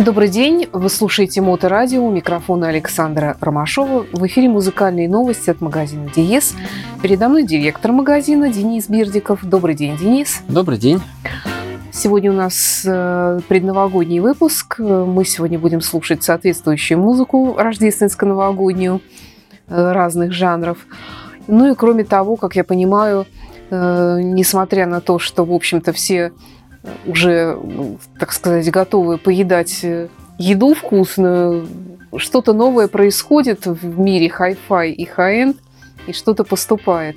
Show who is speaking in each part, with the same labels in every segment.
Speaker 1: Добрый день, вы слушаете Моторадио, у микрофона Александра Ромашова. В эфире музыкальные новости от магазина Диес. Передо мной директор магазина Денис Бердиков. Добрый день, Денис.
Speaker 2: Добрый день.
Speaker 1: Сегодня у нас э, предновогодний выпуск. Мы сегодня будем слушать соответствующую музыку рождественско-новогоднюю э, разных жанров. Ну и кроме того, как я понимаю, э, несмотря на то, что, в общем-то, все уже, так сказать, готовы поедать еду вкусную, что-то новое происходит в мире хай-фай и hi-end, и что-то поступает.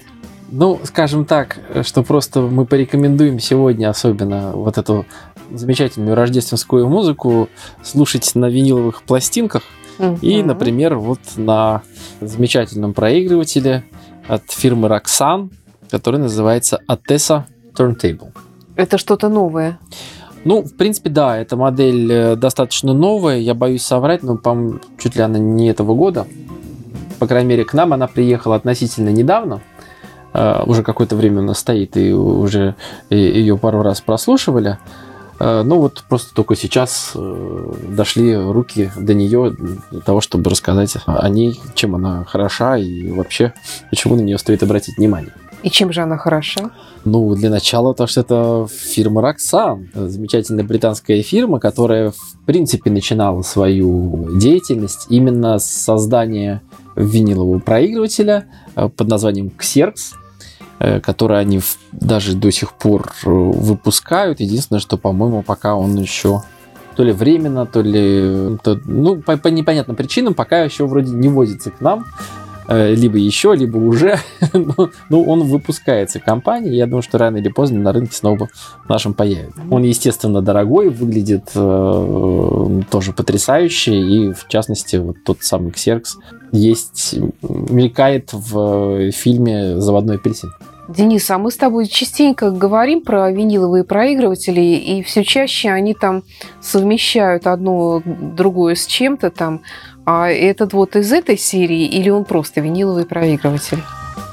Speaker 2: Ну, скажем так, что просто мы порекомендуем сегодня особенно вот эту замечательную рождественскую музыку слушать на виниловых пластинках uh-huh. и, например, вот на замечательном проигрывателе от фирмы Roksan, который называется Atessa Turntable.
Speaker 1: Это что-то новое?
Speaker 2: Ну, в принципе, да, эта модель э, достаточно новая, я боюсь соврать, но, по чуть ли она не этого года. По крайней мере, к нам она приехала относительно недавно. Uh, уже какое-то время она стоит, и уже ее пару раз прослушивали. Uh, ну вот просто только сейчас uh, дошли руки до нее для того, чтобы рассказать о ней, чем она хороша и вообще, почему на нее стоит обратить внимание.
Speaker 1: И чем же она хороша?
Speaker 2: Ну, для начала то, что это фирма Roxanne, замечательная британская фирма, которая, в принципе, начинала свою деятельность именно с создания винилового проигрывателя под названием Xerox, Э, которые они даже до сих пор э, выпускают. Единственное, что, по-моему, пока он еще то ли временно, то ли... То, ну, по, по непонятным причинам пока еще вроде не возится к нам. Э, либо еще, либо уже. ну, он выпускается компанией. Я думаю, что рано или поздно на рынке снова нашем появится. Он, естественно, дорогой, выглядит э, тоже потрясающе. И, в частности, вот тот самый Xerox есть, мелькает в фильме «Заводной апельсин».
Speaker 1: Денис, а мы с тобой частенько говорим про виниловые проигрыватели, и все чаще они там совмещают одно другое с чем-то там. А этот вот из этой серии или он просто виниловый проигрыватель?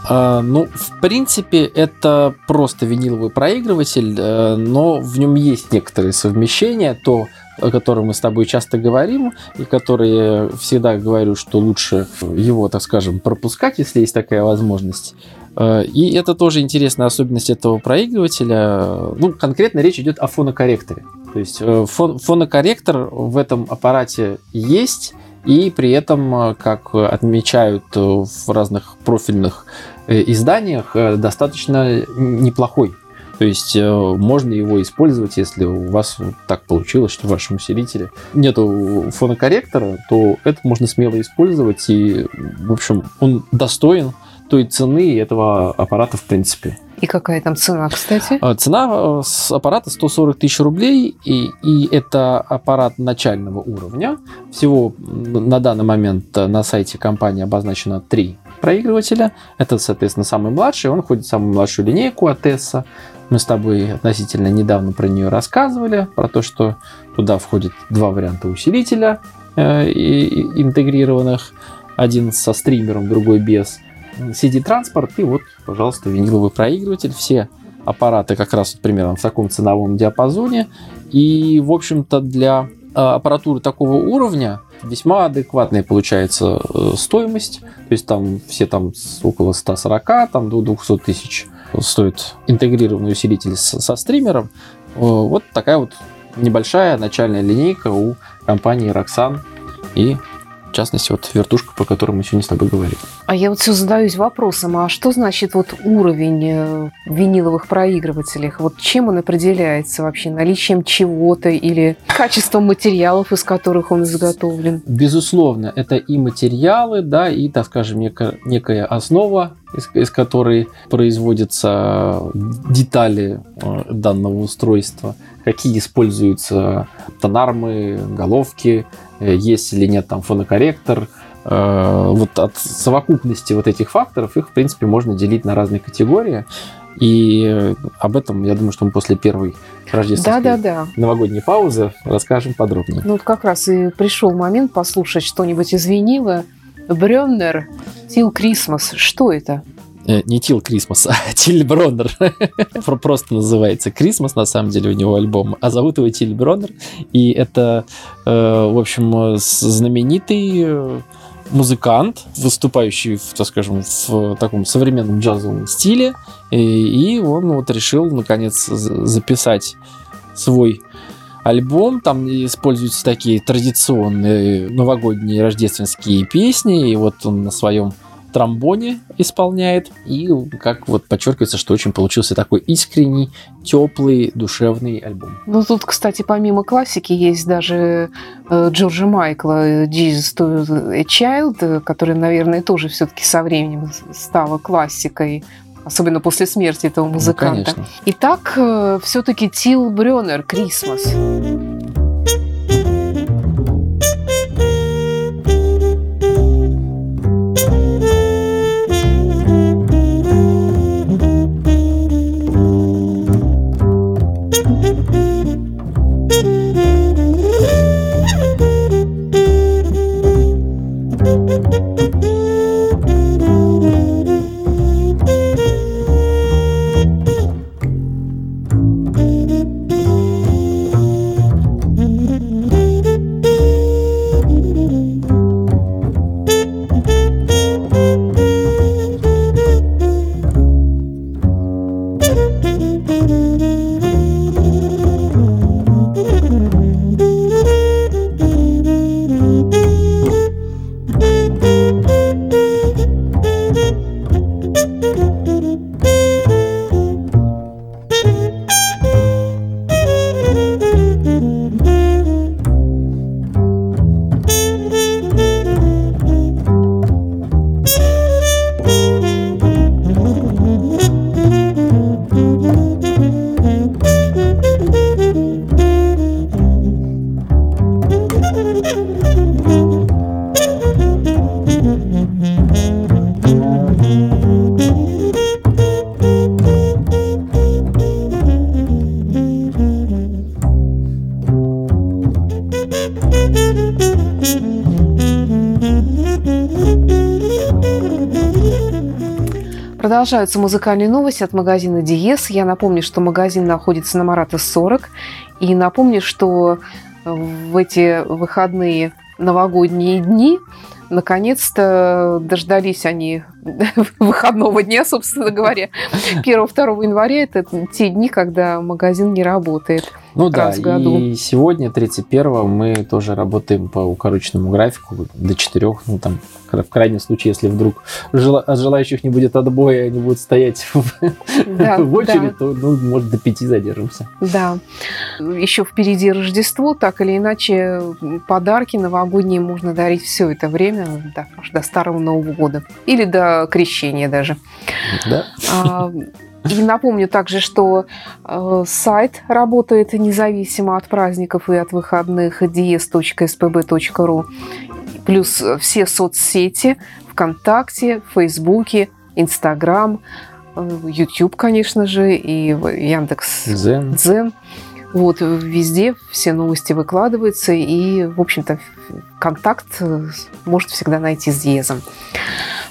Speaker 2: А, ну, в принципе, это просто виниловый проигрыватель, э, но в нем есть некоторые совмещения, то о котором мы с тобой часто говорим, и которые всегда говорю, что лучше его, так скажем, пропускать, если есть такая возможность. Э, и это тоже интересная особенность этого проигрывателя. Ну, конкретно речь идет о фонокорректоре. То есть э, фон, фонокорректор в этом аппарате есть, и при этом, э, как отмечают в разных профильных изданиях, достаточно неплохой. То есть можно его использовать, если у вас так получилось, что в вашем усилителе нету фонокорректора, то это можно смело использовать. И, в общем, он достоин той цены этого аппарата в принципе.
Speaker 1: И какая там цена, кстати?
Speaker 2: А, цена э, с аппарата 140 тысяч рублей, и, и это аппарат начального уровня. Всего на данный момент на сайте компании обозначено три проигрывателя. Это, соответственно, самый младший, он входит в самую младшую линейку от Tesla. Мы с тобой относительно недавно про нее рассказывали, про то, что туда входит два варианта усилителя э, интегрированных. Один со стримером, другой без. CD-транспорт и вот, пожалуйста, виниловый проигрыватель. Все аппараты как раз вот примерно в таком ценовом диапазоне. И, в общем-то, для а, аппаратуры такого уровня весьма адекватная получается э, стоимость. То есть там все там около 140, там до 200 тысяч стоит интегрированный усилитель со стримером. Э, вот такая вот небольшая начальная линейка у компании Roxanne. И в частности, вот вертушка, про которую мы сегодня с тобой говорим.
Speaker 1: А я вот все задаюсь вопросом, а что значит вот уровень э, виниловых проигрывателей? Вот чем он определяется вообще? Наличием чего-то или качеством материалов, из которых он изготовлен?
Speaker 2: Безусловно, это и материалы, да, и, так скажем, некая, некая основа, из, из которой производятся детали э, данного устройства, какие используются тонармы, головки, Э, есть или нет там фонокорректор. Э, вот от совокупности вот этих факторов их, в принципе, можно делить на разные категории. И об этом, я думаю, что мы после первой рождественской да, да, да. новогодней паузы расскажем подробнее.
Speaker 1: Ну, вот как раз и пришел момент послушать что-нибудь из винила. Брённер, Till Christmas. Что это?
Speaker 2: Э, не Тил Крисмас, а Тиль Броннер. Просто называется Крисмас, на самом деле, у него альбом. А зовут его Тиль Броннер. И это, э, в общем, знаменитый э, музыкант, выступающий, в, так скажем, в таком современном джазовом стиле. И, и он вот решил, наконец, записать свой альбом. Там используются такие традиционные новогодние рождественские песни. И вот он на своем тромбоне исполняет. И как вот подчеркивается, что очень получился такой искренний, теплый, душевный альбом.
Speaker 1: Ну тут, кстати, помимо классики есть даже э, Джорджа Майкла Jesus to a Child, которая, наверное, тоже все-таки со временем стала классикой особенно после смерти этого ну, музыканта. Ну, Итак, э, все-таки Тил Брёнер «Крисмас». Продолжаются музыкальные новости от магазина Диес. Я напомню, что магазин находится на Марата 40. И напомню, что в эти выходные новогодние дни наконец-то дождались они выходного дня, собственно говоря. 1-2 января – это те дни, когда магазин не работает.
Speaker 2: Ну да, в году. и сегодня, 31 мы тоже работаем по укороченному графику до 4, ну там, в крайнем случае, если вдруг от желающих не будет отбоя, они будут стоять в, да, в очередь, да. то, ну, может, до 5 задержимся.
Speaker 1: Да. Еще впереди Рождество, так или иначе, подарки новогодние можно дарить все это время, да, до Старого Нового года. Или до крещения даже. Да. А, и напомню также, что э, сайт работает независимо от праздников и от выходных ds.spb.ru. Плюс все соцсети ВКонтакте, Фейсбуке, Инстаграм, э, YouTube, конечно же, и Яндекс
Speaker 2: Дзен.
Speaker 1: Дзен. Вот, везде все новости выкладываются, и, в общем-то, контакт э, может всегда найти с Диезом.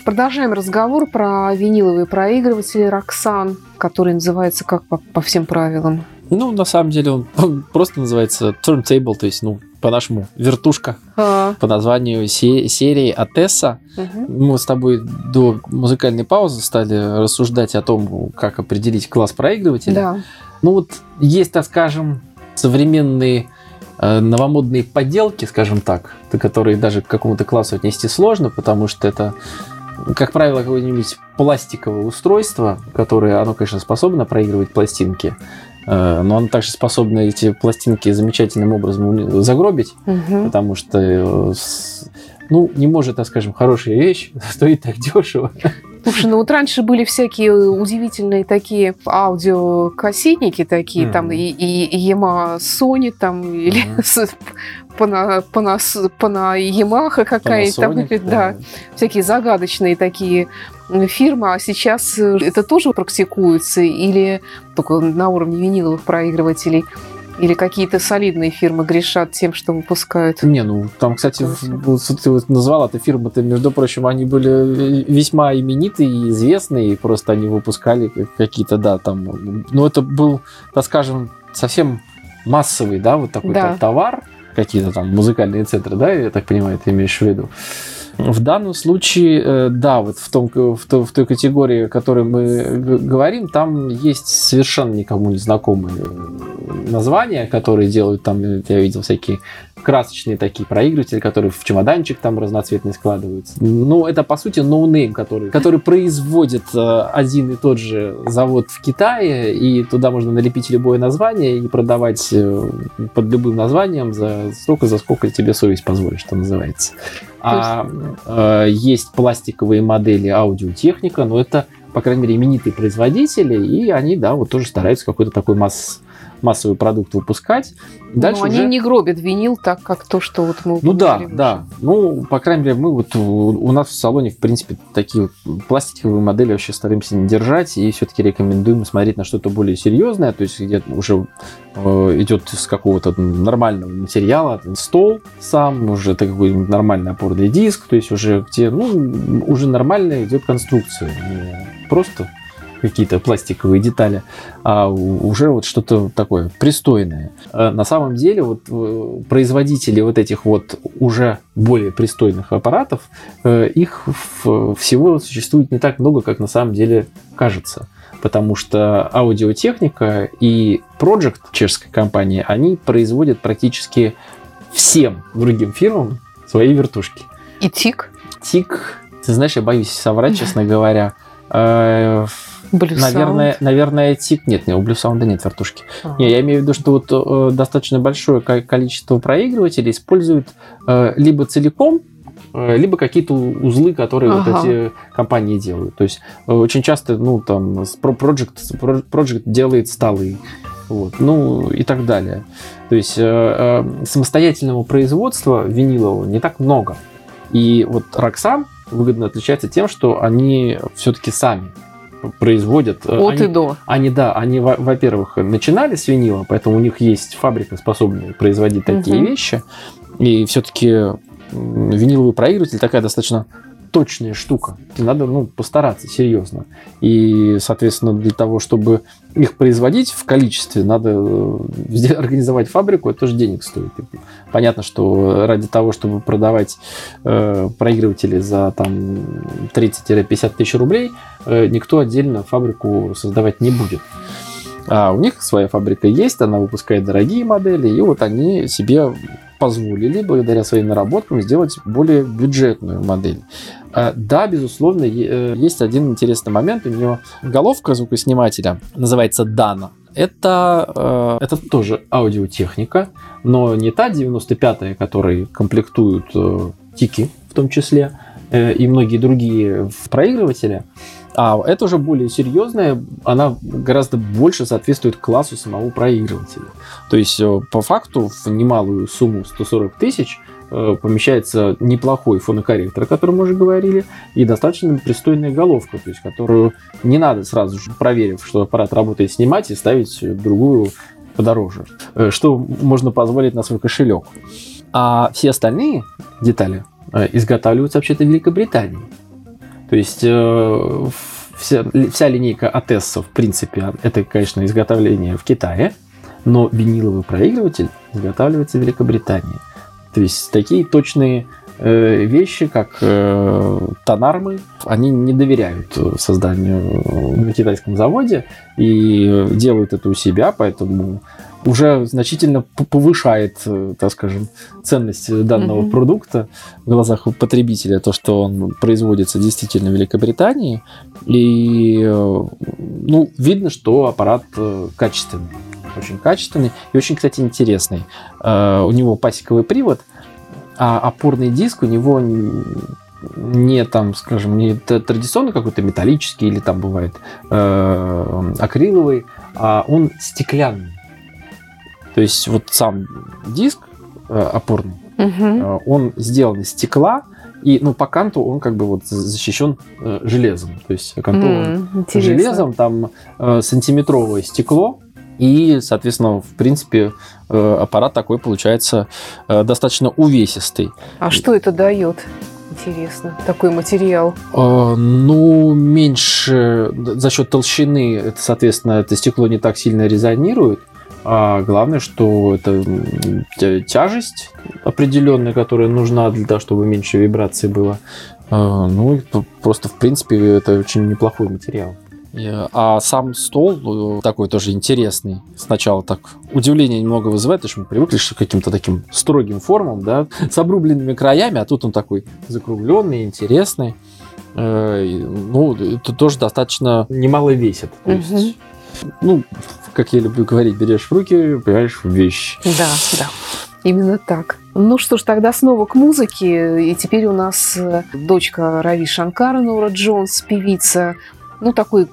Speaker 1: Продолжаем разговор про виниловые проигрыватели Roxanne, который называется как по, по всем правилам?
Speaker 2: Ну, на самом деле он просто называется turntable, то есть, ну, по-нашему, вертушка. А. По названию се- серии Атесса. Угу. Мы с тобой до музыкальной паузы стали рассуждать о том, как определить класс проигрывателя.
Speaker 1: Да.
Speaker 2: Ну вот есть, так скажем, современные э, новомодные поделки, скажем так, которые даже к какому-то классу отнести сложно, потому что это как правило, какое-нибудь пластиковое устройство, которое, оно, конечно, способно проигрывать пластинки, э, но оно также способно эти пластинки замечательным образом загробить, угу. потому что, э, ну, не может, так скажем, хорошая вещь стоит так дешево.
Speaker 1: Слушай, ну вот раньше были всякие удивительные такие аудиокассетники такие, mm-hmm. там и, и, и Yamaha Sony, там, или Пана, Пана, Пана Ямаха какая-то, там, да, да, всякие загадочные такие фирмы, а сейчас это тоже практикуется или только на уровне виниловых проигрывателей? Или какие-то солидные фирмы грешат тем, что выпускают?
Speaker 2: Не, ну там, кстати, вот, ты вот назвала эта фирма, то между прочим, они были весьма именитые и известные, и просто они выпускали какие-то, да, там, ну это был, так скажем, совсем массовый, да, вот такой
Speaker 1: Да.
Speaker 2: товар, какие-то там музыкальные центры, да, я так понимаю, ты имеешь в виду. В данном случае, э, да, вот в, том, в, той, в той категории, о которой мы говорим, там есть совершенно никому не знакомые э, названия, которые делают там, э, я видел всякие красочные такие проигрыватели, которые в чемоданчик там разноцветный складываются. Ну, это, по сути, no-name, который, который производит один и тот же завод в Китае, и туда можно налепить любое название и продавать под любым названием за столько, за сколько тебе совесть позволит, что называется. А э, есть пластиковые модели Audio-Technica, но это, по крайней мере, именитые производители, и они, да, вот тоже стараются какой-то такой масс, массовый продукт выпускать. Дальше
Speaker 1: Но они
Speaker 2: уже...
Speaker 1: не гробят винил так, как то, что вот мы
Speaker 2: Ну да,
Speaker 1: упомянули
Speaker 2: да. Ну, по крайней мере, мы вот у, нас в салоне, в принципе, такие вот пластиковые модели вообще стараемся не держать и все-таки рекомендуем смотреть на что-то более серьезное, то есть где уже э, идет из какого-то нормального материала, стол сам, уже это какой-нибудь нормальный опорный диск, то есть уже где, ну, уже нормальная идет конструкция, просто какие-то пластиковые детали, а уже вот что-то такое пристойное. Э, На самом деле вот э, производители вот этих вот уже более пристойных аппаратов, э, их всего существует не так много, как на самом деле кажется. Потому что аудиотехника и Project чешской компании, они производят практически всем другим фирмам свои вертушки.
Speaker 1: И тик,
Speaker 2: Тик, ты знаешь, я боюсь соврать, честно говоря.
Speaker 1: Blue
Speaker 2: Наверное, наверное, тик нет, не, у Blue Sound нет вертушки.
Speaker 1: Sound.
Speaker 2: Не, я имею в виду, что вот э, достаточно большое ко- количество проигрывателей используют э, либо целиком, э, либо какие-то узлы, которые вот
Speaker 1: Ага.
Speaker 2: эти компании делают. То есть э, очень часто, ну, там, Project, Pro- Project делает столы, вот, ну, и так далее. То есть э, э, самостоятельного производства винилового не так много. И вот Roxanne выгодно отличается тем, что они все-таки сами производят. э,
Speaker 1: От
Speaker 2: они-
Speaker 1: и до.
Speaker 2: они, да, они, во- во-первых, начинали с винила, поэтому у них есть фабрика, способная производить такие
Speaker 1: Мгм.
Speaker 2: вещи. И все-таки виниловый проигрыватель такая достаточно точная штука. И Надо ну, постараться серьезно. И, соответственно, для того, чтобы их производить в количестве, надо э, организовать фабрику, это тоже денег стоит. И Понятно, что ради того, чтобы продавать э, проигрыватели за там 30-50 тысяч рублей, э, никто отдельно фабрику создавать не будет. А у них своя фабрика есть, она выпускает дорогие модели, и вот они себе позволили, благодаря своим наработкам, сделать более бюджетную модель. А, Да, безусловно, э, есть один интересный момент. У нее головка звукоснимателя называется Dana. Это, э, это тоже аудиотехника, но не та 95-я, которой комплектуют э, тики в том числе, и многие другие проигрыватели, а это уже более серьезная, она гораздо больше соответствует классу самого проигрывателя. То есть, по факту, в немалую сумму 140 тысяч помещается неплохой фонокорректор, о котором мы уже говорили, и достаточно пристойная головка, то есть, которую не надо сразу же, проверив, что аппарат работает, снимать и ставить другую подороже, э, что можно позволить на свой кошелек. А все остальные детали э, изготавливаются вообще-то в Великобритании. То есть э, вся, вся линейка АТС, в принципе, это, конечно, изготовление в Китае, но виниловый проигрыватель изготавливается в Великобритании. То есть такие точные э, вещи, как э, тонармы, они не доверяют созданию на китайском заводе и делают это у себя, поэтому уже значительно повышает, э, так скажем, ценность данного
Speaker 1: Мгм.
Speaker 2: продукта в глазах потребителя, то, что он производится действительно в Великобритании. И, э, ну, видно, что аппарат качественный. Очень качественный и очень, кстати, интересный. Э, У него пасековый привод, а опорный диск у него не там, скажем, не традиционно какой-то металлический или там бывает э, акриловый, а он стеклянный. То есть вот сам диск э, опорный, э, он сделан из стекла, и ну, по канту он как бы вот защищен э, железом. То есть окантован
Speaker 1: интересно.
Speaker 2: железом, там э, сантиметровое стекло, И, соответственно, в принципе, э, аппарат такой получается э, достаточно увесистый.
Speaker 1: А что это дает? Интересно, такой материал.
Speaker 2: Э, Ну, меньше за счет толщины, соответственно, это стекло не так сильно резонирует. А главное, что это тяжесть определенная, которая нужна для того, чтобы меньше вибраций было. Ну, просто, в принципе, это очень неплохой материал. И, А сам стол э, такой тоже интересный. Сначала так удивление немного вызывает, потому что мы привыкли к каким-то таким строгим формам, да, с обрубленными краями, а тут он такой закругленный, интересный. Э, Ну, это тоже достаточно немало весит. То есть,
Speaker 1: Мгм.
Speaker 2: ну, как я люблю говорить, берешь в руки, понимаешь, вещь.
Speaker 1: Да, да. Именно так. Ну что ж, тогда снова к музыке. И теперь у нас э, дочка Рави Шанкара, Нора Джонс, певица. Ну, такой,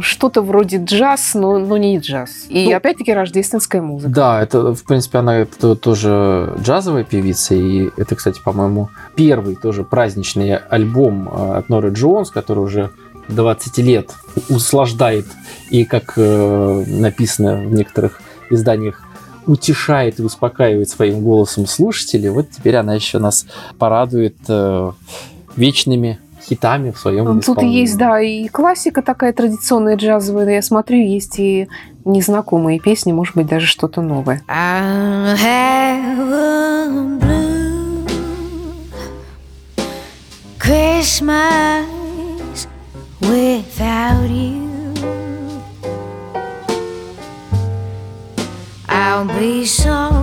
Speaker 1: что-то вроде джаз, но, но не джаз. И
Speaker 2: Ну,
Speaker 1: опять-таки рождественская музыка.
Speaker 2: Да, это, в принципе, она тоже джазовая певица, и это, кстати, по-моему, первый тоже праздничный альбом э, от Норы Джонс, который уже 20 лет услаждает и, как э, написано в некоторых изданиях, утешает и успокаивает своим голосом слушателей. Вот теперь она еще нас порадует э, вечными хитами в своем
Speaker 1: Тут
Speaker 2: исполнении.
Speaker 1: есть, да, и классика такая традиционная джазовая. Я смотрю, есть и незнакомые песни, может быть, даже что-то новое.
Speaker 3: Blue Christmas without you. I'll be so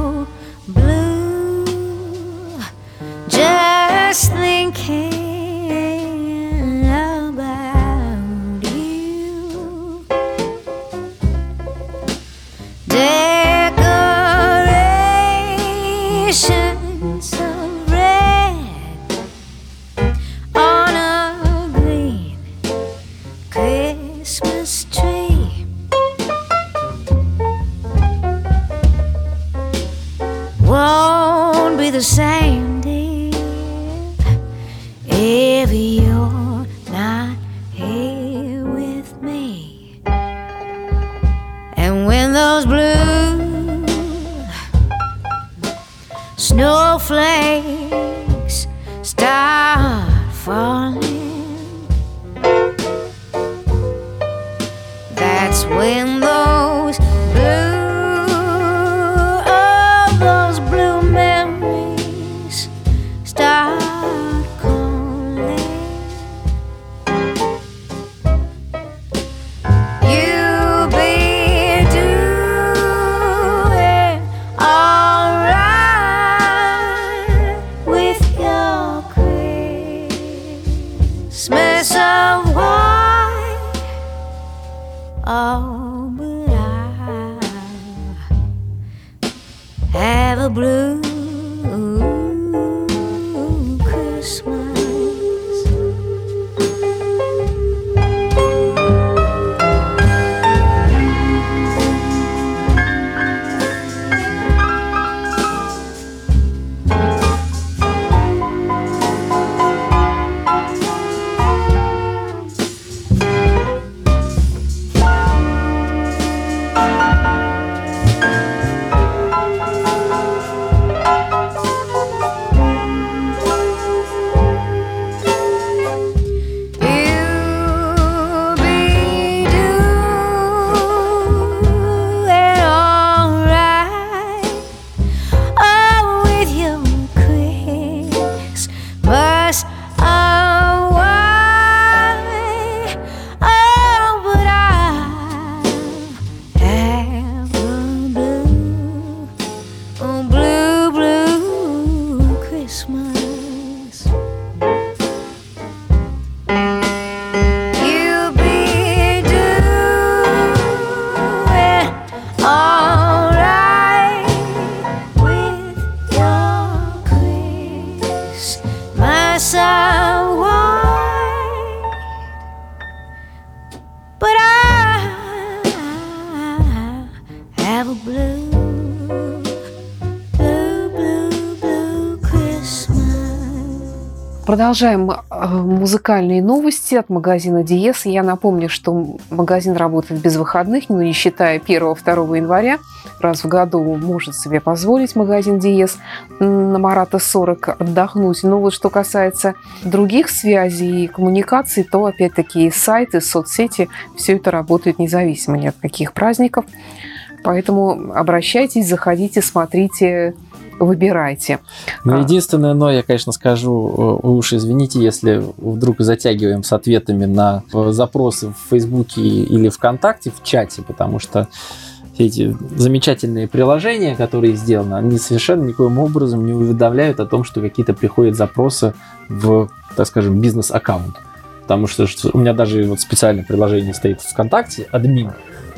Speaker 3: those blue. Snowflakes start falling, that's when
Speaker 1: Продолжаем э, музыкальные новости от магазина Диес. Я напомню, что магазин работает без выходных, ну, не считая 1-2 января. Раз в году может себе позволить магазин Диес на Марата 40 отдохнуть. Но вот что касается других связей и коммуникаций, то опять-таки сайты, соцсети, все это работает независимо ни от каких праздников. Поэтому обращайтесь, заходите, смотрите, выбирайте.
Speaker 2: Ну,
Speaker 1: А.
Speaker 2: единственное, но я, конечно, скажу, э, вы уж извините, если вдруг затягиваем с ответами на э, запросы в Фейсбуке или ВКонтакте в чате, потому что все эти замечательные приложения, которые сделаны, они совершенно никоим образом не уведомляют о том, что какие-то приходят запросы в, так скажем, бизнес-аккаунт. Потому что что у меня даже вот специальное приложение стоит в ВКонтакте, админ.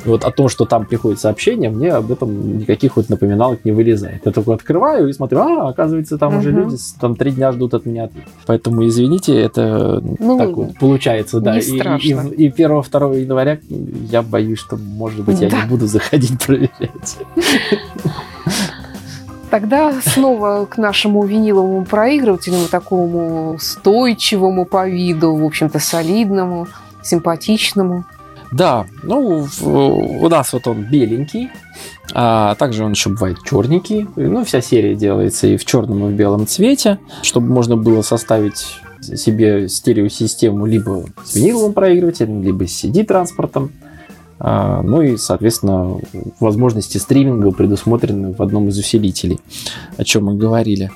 Speaker 2: И вот о том, что там приходит сообщение, мне об этом никаких вот напоминалок не вылезает. Я только открываю и смотрю, а, оказывается, там уже
Speaker 1: Мгм.
Speaker 2: люди там три дня ждут от меня ответ. Поэтому извините, это
Speaker 1: Ну,
Speaker 2: так вот получается, да.
Speaker 1: не
Speaker 2: И- и,
Speaker 1: страшно.
Speaker 2: и, 1-2 января я боюсь, что, может быть, я
Speaker 1: Да.
Speaker 2: не буду заходить проверять.
Speaker 1: Тогда снова к нашему виниловому проигрывателю, такому устойчивому по виду, в общем-то, солидному, симпатичному.
Speaker 2: Да, ну, у нас вот он беленький, а также он еще бывает черненький. Ну, вся серия делается и в черном, и в белом цвете, чтобы можно было составить себе стереосистему либо с виниловым проигрывателем, либо с CD-транспортом. А, Ну и, соответственно, возможности стриминга предусмотрены в одном из усилителей, о чем мы говорили.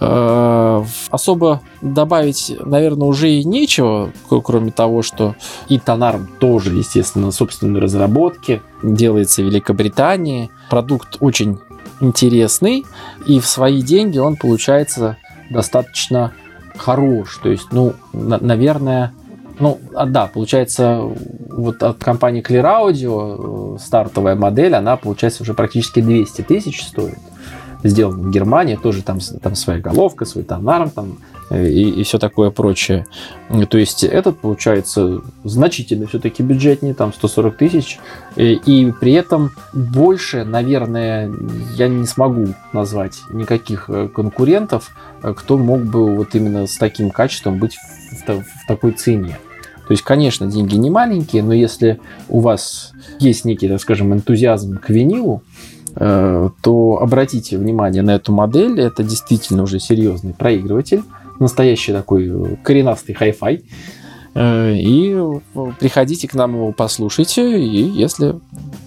Speaker 2: Э, Особо добавить, наверное, уже и нечего, кроме того, что и Тонарм тоже, естественно, собственной разработки, делается в Великобритании. Продукт очень интересный, и в свои деньги он получается достаточно хорош. То есть, ну, на- наверное, ну, а, да, получается, вот от компании Clear Audio э, стартовая модель, она, получается, уже практически 200 тысяч стоит. Сделана в Германии, тоже там, там своя головка, свой тонарм там, э, и, все такое прочее. Э, То есть этот, получается, значительно все-таки бюджетнее, там 140 тысяч, и, и при этом больше, наверное, я не смогу назвать никаких э, конкурентов, э, кто мог бы вот именно с таким качеством быть в, в в такой цене. То есть, конечно, деньги не маленькие, но если у вас есть некий, так скажем, энтузиазм к винилу, э, то обратите внимание на эту модель. Это действительно уже серьезный проигрыватель. Настоящий такой э, коренастый хай-фай. Э, И э, приходите к нам его послушайте, и если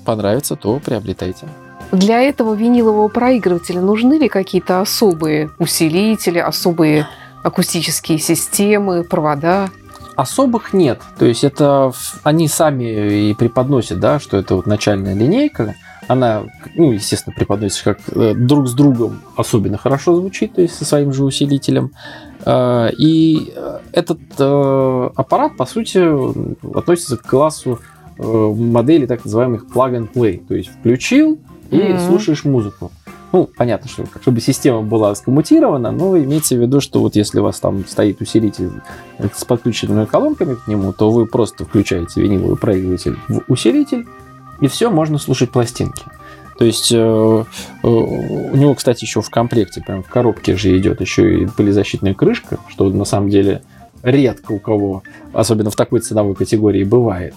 Speaker 2: понравится, то приобретайте.
Speaker 1: Для этого винилового проигрывателя нужны ли какие-то особые усилители, особые акустические системы, провода?
Speaker 2: Особых нет. То есть это они сами и преподносят, да, что это вот начальная линейка. Она, ну, естественно, преподносится как э, друг с другом особенно хорошо звучит, то есть со своим же усилителем. Э, И э, этот аппарат, по сути, относится к классу моделей так называемых plug and play. То есть включил и
Speaker 1: Мгм.
Speaker 2: слушаешь музыку. Ну, понятно, что чтобы система была скоммутирована, но имейте в виду, что вот если у вас там стоит усилитель с подключенными колонками к нему, то вы просто включаете виниловый проигрыватель в усилитель, и все, можно слушать пластинки. То есть э, э, у него, кстати, еще в комплекте, прям в коробке же идет еще и пылезащитная крышка, что на самом деле редко у кого, особенно в такой ценовой категории, бывает.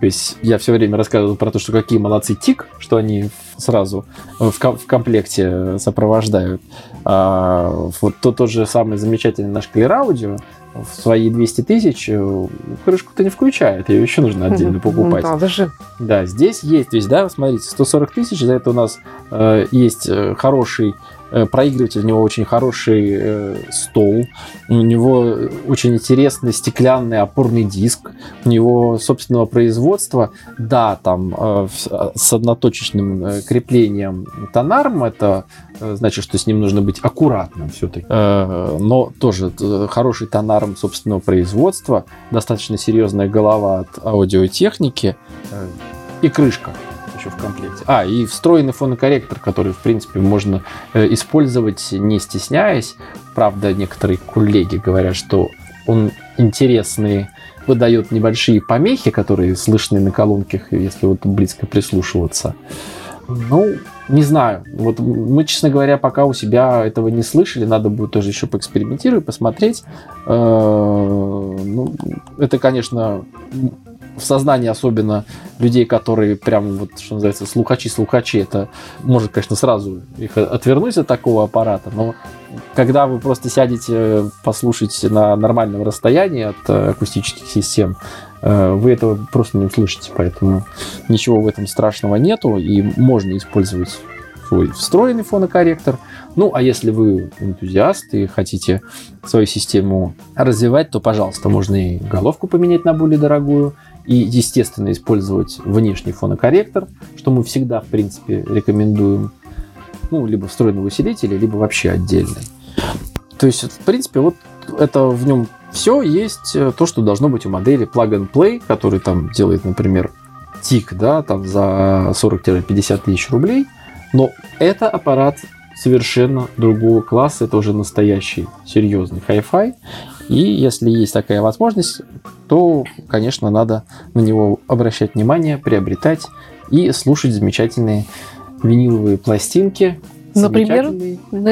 Speaker 2: То есть я все время рассказывал про то, что какие молодцы ТИК, что они сразу в, ко- в комплекте сопровождают. А, вот то, тот же самый замечательный наш Clear Audio в свои 200 тысяч э, крышку-то не включает, ее еще нужно отдельно
Speaker 1: Ну,
Speaker 2: покупать.
Speaker 1: Надо же.
Speaker 2: Да, здесь есть, то есть, да, смотрите, 140 тысяч, за это у нас э, есть э, хороший проигрыватель, у него очень хороший э, стол, у него очень интересный стеклянный опорный диск, у него собственного производства, да, там э, в- с одноточечным э, креплением тонарм, это э, значит, что с ним нужно быть аккуратным все-таки, но тоже э, хороший тонарм собственного производства, достаточно серьезная голова от аудиотехники, э, и крышка еще в комплекте. А, и встроенный фонокорректор, который, в принципе, можно э, использовать не стесняясь. Правда, некоторые коллеги говорят, что он интересный, выдает небольшие помехи, которые слышны на колонках, если вот близко прислушиваться. Ну, Не знаю. Вот мы, честно говоря, пока у себя этого не слышали. Надо будет тоже еще поэкспериментировать, посмотреть. Э, Ну, это, конечно, в сознании особенно людей, которые прям вот, что называется, слухачи-слухачи, это может, конечно, сразу их отвернуть от такого аппарата, но когда вы просто сядете послушать на нормальном расстоянии от э, акустических систем, э, вы этого просто не услышите, поэтому ничего в этом страшного нету, и можно использовать свой встроенный фонокорректор. Ну, а если вы энтузиаст и хотите свою систему развивать, то, пожалуйста, можно и головку поменять на более дорогую, и, естественно, использовать внешний фонокорректор, что мы всегда, в принципе, рекомендуем. Ну, либо встроенный усилитель, либо вообще отдельный. То есть, в принципе, вот это в нем все есть э, то, что должно быть у модели Plug and Play, который там делает, например, тик, да, там за 40-50 тысяч рублей. Но это аппарат совершенно другого класса, это уже настоящий серьезный хай-фай. И если есть такая возможность, то, конечно, надо на него обращать внимание, приобретать и слушать замечательные виниловые пластинки.
Speaker 1: Например,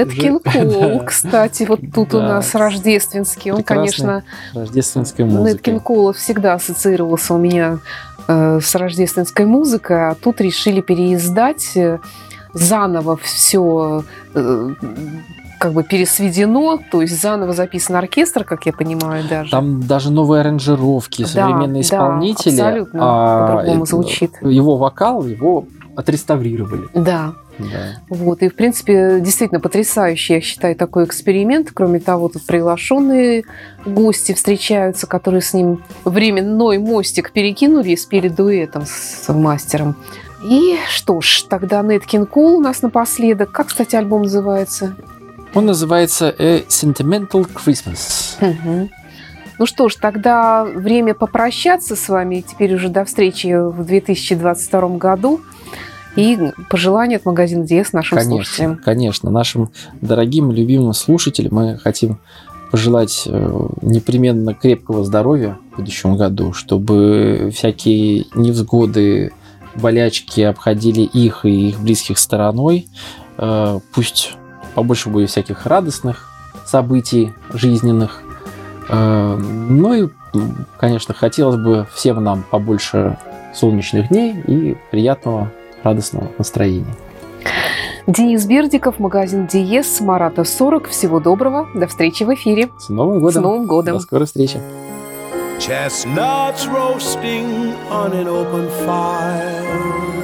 Speaker 1: Кинг
Speaker 2: Коул,
Speaker 1: кстати, вот тут у
Speaker 2: Да.
Speaker 1: нас рождественский. Он,
Speaker 2: Прекрасная
Speaker 1: конечно,
Speaker 2: рождественская музыка.
Speaker 1: Кинг Коула всегда ассоциировался у меня э, с рождественской музыкой, а тут решили переиздать э, заново все как бы пересведено, то есть заново записан оркестр, как я понимаю, даже.
Speaker 2: Там даже новые аранжировки,
Speaker 1: Да,
Speaker 2: современные
Speaker 1: да,
Speaker 2: исполнители.
Speaker 1: абсолютно
Speaker 2: а,
Speaker 1: по-другому
Speaker 2: э,
Speaker 1: звучит.
Speaker 2: Его вокал, его отреставрировали.
Speaker 1: Да.
Speaker 2: Да.
Speaker 1: Вот, и, в принципе, действительно потрясающий, я считаю, такой эксперимент. Кроме того, тут приглашенные гости встречаются, которые с ним временной мостик перекинули и спели дуэтом с мастером. И что ж, тогда Нет Кинг Кол у нас напоследок. Как, кстати, альбом называется?
Speaker 2: Он называется A Sentimental Christmas.
Speaker 1: Мгм. Ну что ж, тогда время попрощаться с вами. Теперь уже до встречи в 2022 году. И пожелания от магазина Диес нашим
Speaker 2: Конечно,
Speaker 1: слушателям.
Speaker 2: конечно. Нашим дорогим, любимым слушателям мы хотим пожелать э, непременно крепкого здоровья в будущем году, чтобы всякие невзгоды, болячки обходили их и их близких стороной. Э, Пусть побольше будет всяких радостных событий жизненных. Э, Ну и, конечно, хотелось бы всем нам побольше солнечных дней и приятного радостного настроения.
Speaker 1: Денис Бердиков, магазин Диес, Марата 40. Всего доброго. До встречи в эфире.
Speaker 2: С Новым
Speaker 1: С
Speaker 2: годом!
Speaker 1: Новым годом.
Speaker 2: До скорой встречи!
Speaker 4: Chestnuts roasting on an open fire.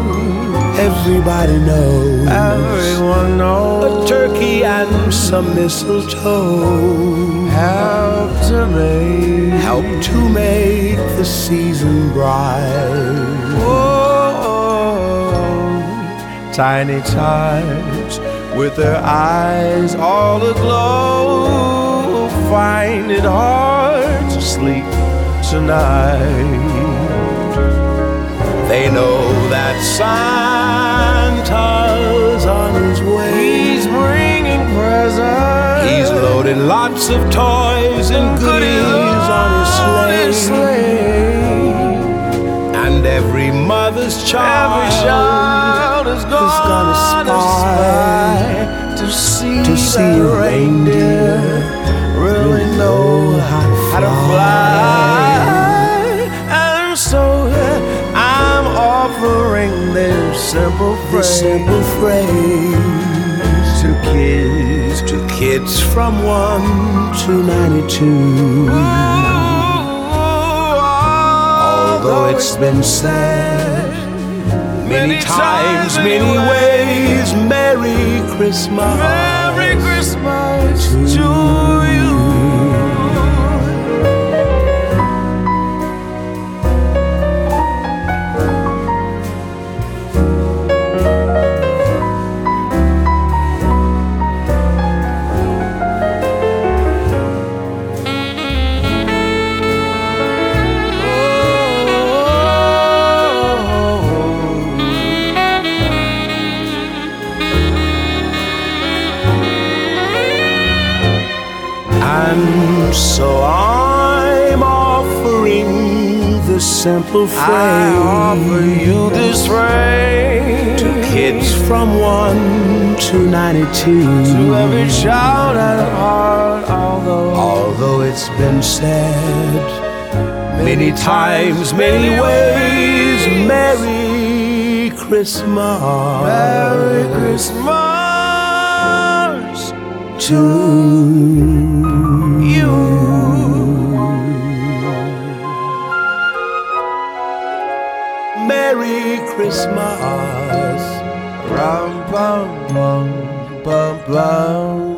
Speaker 4: Everybody knows. Everyone knows. A turkey and some mistletoe help to make help to make the season bright. Whoa, tiny tots with their eyes all aglow find it hard to sleep tonight. They know that Santa's on his way. He's bringing presents. He's loaded lots of toys and goodies on his sleigh. And every mother's child, every child is gonna, spy to see, to see a reindeer really know how to fly. And simple phrase, simple phrase to kids, to kids from one to ninety-two. Although it's been said many times, many ways, Merry Christmas, Merry Christmas to you. And so I'm offering this simple phrase.
Speaker 5: I offer you this phrase
Speaker 4: to kids from one to ninety-two.
Speaker 5: To every child at heart, although
Speaker 4: although it's been said many times, many ways. Merry Christmas.
Speaker 5: Merry Christmas
Speaker 4: to you. Merry Christmas.
Speaker 5: Rum, bum, bum, bum, bum.